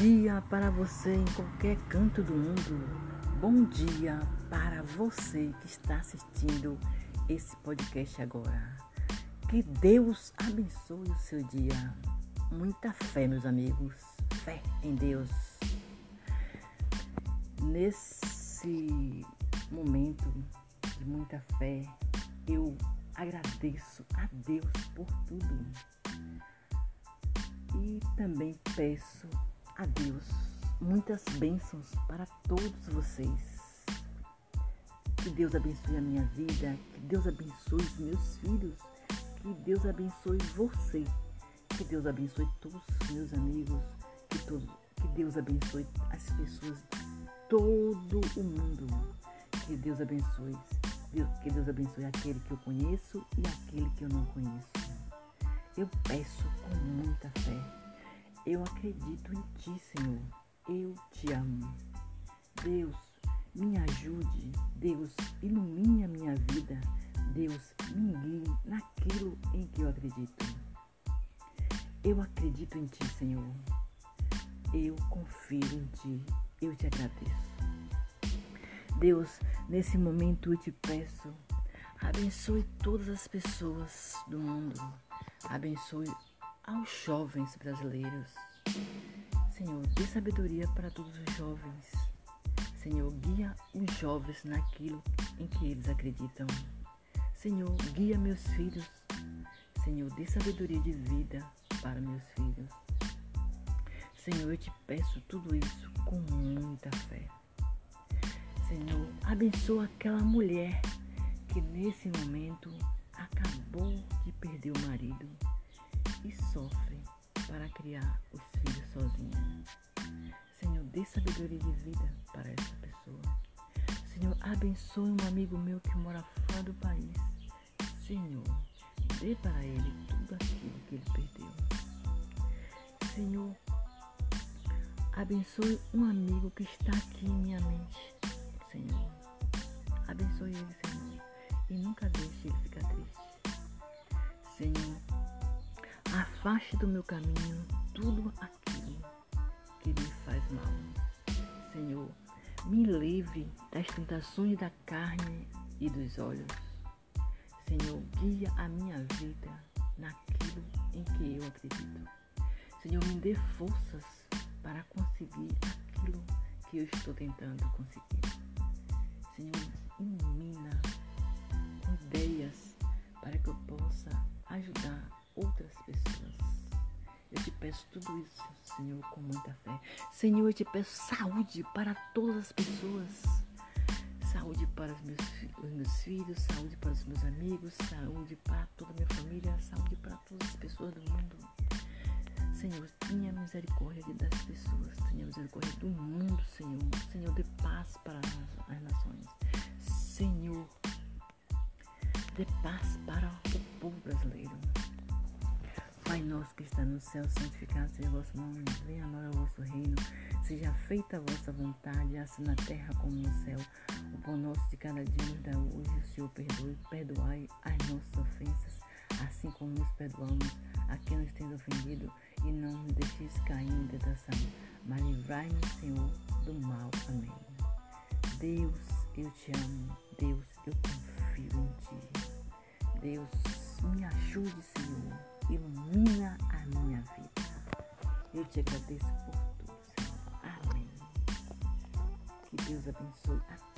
dia para você em qualquer canto do mundo. Bom dia para você que está assistindo esse podcast agora. Que Deus abençoe o seu dia. Muita fé, meus amigos. Fé em Deus. Nesse momento de muita fé, eu agradeço a Deus por tudo. E também peço a Deus muitas bênçãos para todos vocês. Que Deus abençoe a minha vida, que Deus abençoe os meus filhos, que Deus abençoe você, que Deus abençoe todos os meus amigos, que, todo, que Deus abençoe as pessoas de todo o mundo. Que Deus abençoe, que Deus abençoe aquele que eu conheço e aquele que eu não conheço. Eu peço com muita fé eu acredito em Ti, Senhor. Eu te amo. Deus, me ajude. Deus, ilumine a minha vida. Deus, me guie naquilo em que eu acredito. Eu acredito em Ti, Senhor. Eu confio em Ti. Eu te agradeço. Deus, nesse momento eu te peço, abençoe todas as pessoas do mundo. Abençoe aos jovens brasileiros. Senhor, dê sabedoria para todos os jovens. Senhor, guia os jovens naquilo em que eles acreditam. Senhor, guia meus filhos. Senhor, dê sabedoria de vida para meus filhos. Senhor, eu te peço tudo isso com muita fé. Senhor, abençoa aquela mulher que nesse momento acabou de perder o marido e sofre para criar os filhos sozinha. Senhor, dê sabedoria de vida para essa pessoa. Senhor, abençoe um amigo meu que mora fora do país. Senhor, dê para ele tudo aquilo que ele perdeu. Senhor, abençoe um amigo que está aqui em minha mente. Senhor, abençoe ele, Senhor, e nunca deixe ele ficar triste. Senhor, Afaste do meu caminho tudo aquilo que me faz mal. Senhor, me livre das tentações da carne e dos olhos. Senhor, guia a minha vida naquilo em que eu acredito. Senhor, me dê forças para conseguir aquilo que eu estou tentando conseguir. Peço tudo isso, Senhor, com muita fé. Senhor, eu te peço saúde para todas as pessoas. Saúde para os meus, os meus filhos, saúde para os meus amigos, saúde para toda a minha família, saúde para todas as pessoas do mundo. Senhor, tenha misericórdia das pessoas, tenha misericórdia do mundo, Senhor. Senhor, dê paz para as nações. Senhor, dê paz para o povo brasileiro. Pai nosso que está no céu, santificado seja o vosso nome, venha a nós o vosso reino, seja feita a vossa vontade, assim na terra como no céu. O pão nosso de cada dia nos dá hoje, o Senhor perdoe, perdoai as nossas ofensas, assim como nos perdoamos a quem nos tem ofendido, e não nos deixeis cair em tentação, mas livrai-nos, Senhor, do mal. Amém. Deus, eu te amo. Deus, eu confio em ti. Deus, me ajude, Senhor ilumina a minha vida. Eu te agradeço por tudo, Senhor. Amém. Que Deus abençoe a